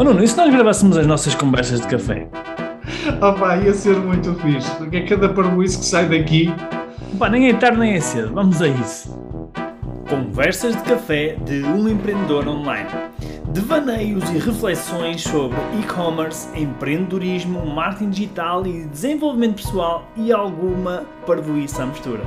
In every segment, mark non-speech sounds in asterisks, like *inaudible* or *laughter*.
Oh Nuno, e se nós gravássemos as nossas conversas de café? Oh pá, ia ser muito fixe, porque é cada parboice que sai daqui. Pá, nem é tarde nem é cedo, vamos a isso. Conversas de café de um empreendedor online. Devaneios e reflexões sobre e-commerce, empreendedorismo, marketing digital e desenvolvimento pessoal e alguma parvoíça à mistura.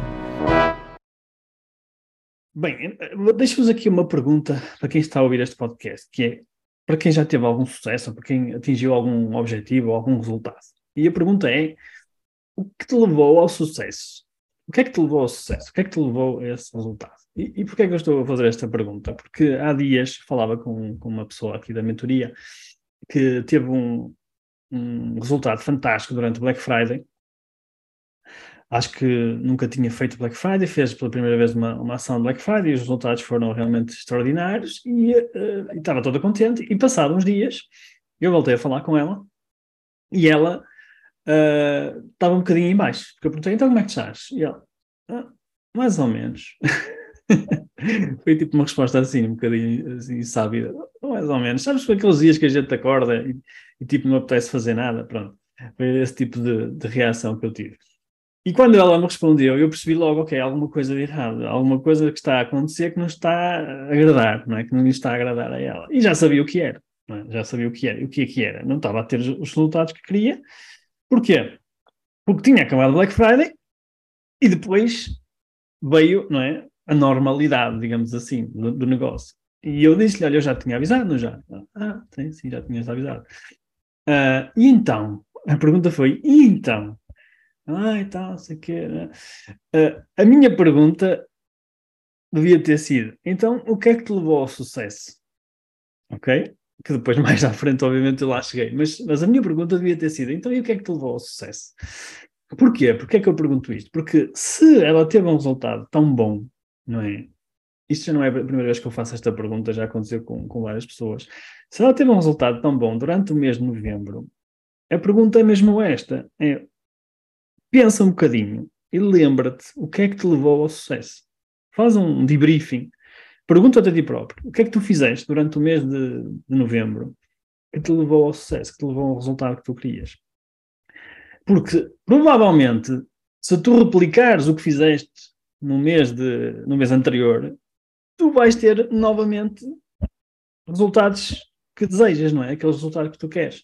Bem, deixo-vos aqui uma pergunta para quem está a ouvir este podcast, que é para quem já teve algum sucesso, para quem atingiu algum objetivo ou algum resultado. E a pergunta é: o que te levou ao sucesso? O que é que te levou ao sucesso? O que é que te levou a esse resultado? E, e porquê é que eu estou a fazer esta pergunta? Porque há dias falava com, com uma pessoa aqui da mentoria que teve um, um resultado fantástico durante o Black Friday acho que nunca tinha feito Black Friday, fez pela primeira vez uma, uma ação de Black Friday e os resultados foram realmente extraordinários e, uh, e estava toda contente. E passados uns dias, eu voltei a falar com ela e ela uh, estava um bocadinho em baixo, porque eu perguntei, então como é que estás? E ela, ah, mais ou menos. *laughs* Foi tipo uma resposta assim, um bocadinho assim, sábida, mais ou menos. Sabes, foi aqueles dias que a gente acorda e, e tipo não apetece fazer nada, pronto. Foi esse tipo de, de reação que eu tive. E quando ela me respondeu, eu percebi logo, ok, alguma coisa de errado, alguma coisa que está a acontecer que não está a agradar, não é? Que não lhe está a agradar a ela. E já sabia o que era, é? já sabia o que era. O que é que era? Não estava a ter os resultados que queria. Porquê? Porque tinha acabado Black Friday e depois veio, não é? A normalidade, digamos assim, do, do negócio. E eu disse-lhe, olha, eu já tinha avisado, já? Ah, sim, sim, já tinhas avisado. Uh, e então? A pergunta foi, e então? Ah, tal, sei que. Uh, a minha pergunta devia ter sido: então, o que é que te levou ao sucesso? Ok? Que depois, *laughs* mais à frente, obviamente, eu lá cheguei. Mas, mas a minha pergunta devia ter sido: então, e o que é que te levou ao sucesso? Porquê? Porquê é que eu pergunto isto? Porque se ela teve um resultado tão bom, não é? Isto já não é a primeira vez que eu faço esta pergunta, já aconteceu com, com várias pessoas. Se ela teve um resultado tão bom durante o mês de novembro, a pergunta é mesmo esta: é pensa um bocadinho e lembra-te o que é que te levou ao sucesso. Faz um debriefing. Pergunta-te a ti próprio: o que é que tu fizeste durante o mês de, de novembro que te levou ao sucesso, que te levou ao resultado que tu querias? Porque provavelmente, se tu replicares o que fizeste no mês, de, no mês anterior, tu vais ter novamente resultados que desejas, não é? Aqueles resultados que tu queres.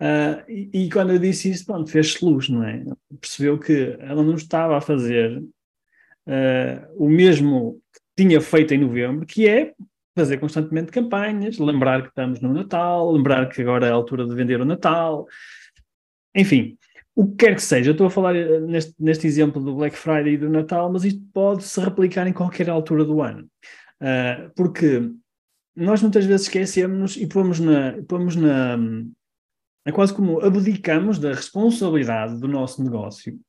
Uh, e, e, quando eu disse isso, pronto, fez-se luz, não é? Percebeu que ela não estava a fazer uh, o mesmo que tinha feito em novembro, que é fazer constantemente campanhas, lembrar que estamos no Natal, lembrar que agora é a altura de vender o Natal, enfim, o que quer que seja. Eu estou a falar eh, neste, neste exemplo do Black Friday e do Natal, mas isto pode se replicar em qualquer altura do ano, uh, porque nós muitas vezes esquecemos e pomos na, pomos na é quase como abdicamos da responsabilidade do nosso negócio.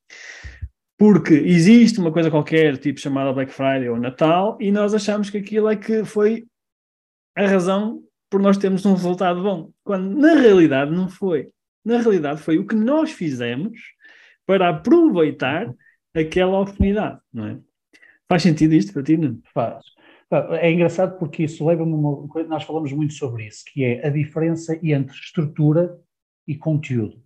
Porque existe uma coisa qualquer, tipo chamada Black Friday ou Natal, e nós achamos que aquilo é que foi a razão por nós termos um resultado bom. Quando na realidade não foi. Na realidade foi o que nós fizemos para aproveitar aquela oportunidade, não é? Faz sentido isto para ti, não? Faz. É engraçado porque isso leva-me uma nós falamos muito sobre isso, que é a diferença entre estrutura e conteúdo.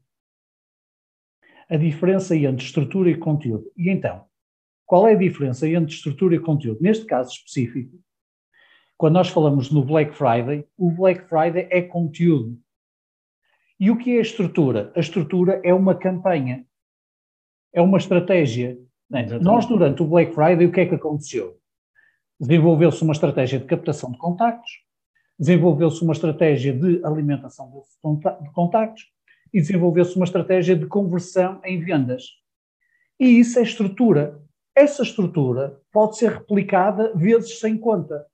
A diferença entre estrutura e conteúdo. E então, qual é a diferença entre estrutura e conteúdo? Neste caso específico, quando nós falamos no Black Friday, o Black Friday é conteúdo. E o que é a estrutura? A estrutura é uma campanha, é uma estratégia. Nós, durante o Black Friday, o que é que aconteceu? Desenvolveu-se uma estratégia de captação de contactos, desenvolveu-se uma estratégia de alimentação de contactos e desenvolveu-se uma estratégia de conversão em vendas. E isso é estrutura. Essa estrutura pode ser replicada vezes sem conta.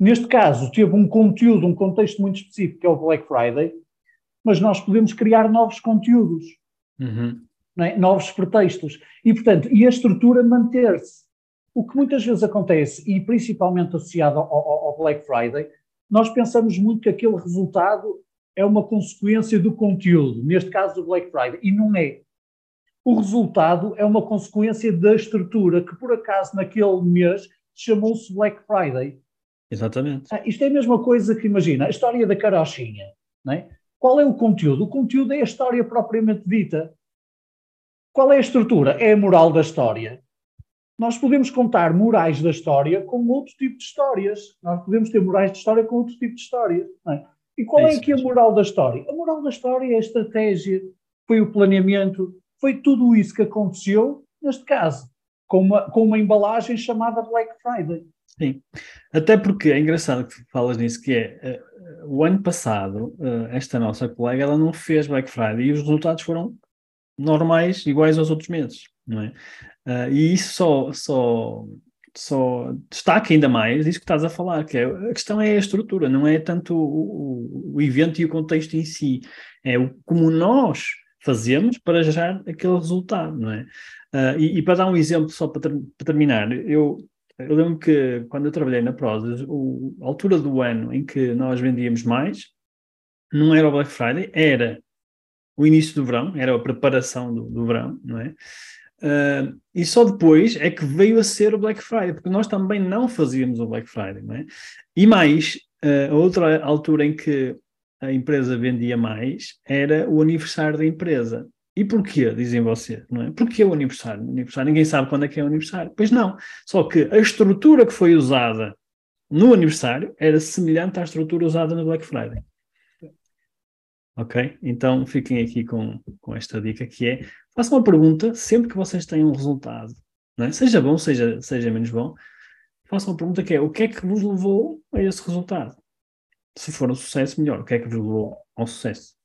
Neste caso, teve um conteúdo, um contexto muito específico, que é o Black Friday, mas nós podemos criar novos conteúdos, uhum. é? novos pretextos. E, portanto, e a estrutura manter-se. O que muitas vezes acontece, e principalmente associado ao, ao, ao, Black Friday, nós pensamos muito que aquele resultado é uma consequência do conteúdo, neste caso do Black Friday, e não é. O resultado é uma consequência da estrutura, que por acaso naquele mês chamou-se Black Friday. Exatamente. Ah, isto é a mesma coisa que, imagina, a história da carochinha, não é? Qual é o conteúdo? O conteúdo é a história propriamente dita. Qual é a estrutura? É a moral da história. Nós podemos contar morais da história com outro tipo de histórias. Nós podemos ter morais de história com outro tipo de histórias. É? E qual é, é aqui a moral da história? A moral da história é a estratégia, foi o planeamento, foi tudo isso que aconteceu, neste caso, com uma, com uma embalagem chamada Black Friday. Sim, até porque é engraçado que falas nisso, que é, uh, o ano passado, uh, esta nossa colega, ela não fez Black Friday e os resultados foram normais, iguais aos outros meses, não é? Uh, e isso só, só, só destaca ainda mais isso que estás a falar, que é, a questão é a estrutura, não é tanto o, o, evento e o contexto em si, é o, como nós fazemos para gerar aquele resultado, não é? Uh, e, e, para dar um exemplo, só para, ter, para terminar, eu, eu, lembro que quando eu trabalhei na Prozis, a altura do ano em que nós vendíamos mais não era o Black Friday, era o início do verão, era a preparação do, do verão, não é? Uh, e só depois é que veio a ser o Black Friday, porque nós também não fazíamos o Black Friday, não é? E mais, uh, a outra altura em que a empresa vendia mais era o aniversário da empresa. E porquê, dizem vocês, não é? Porquê o aniversário? O aniversário, ninguém sabe quando é que é o aniversário. Pois não, só que a estrutura que foi usada no aniversário era semelhante à estrutura usada no Black Friday. Ok? Então fiquem aqui com, com esta dica que é, façam uma pergunta sempre que vocês têm um resultado, é? seja bom, seja, seja menos bom, façam uma pergunta que é, o que é que vos levou a esse resultado? Se for um sucesso, melhor. O que é que vos levou ao sucesso?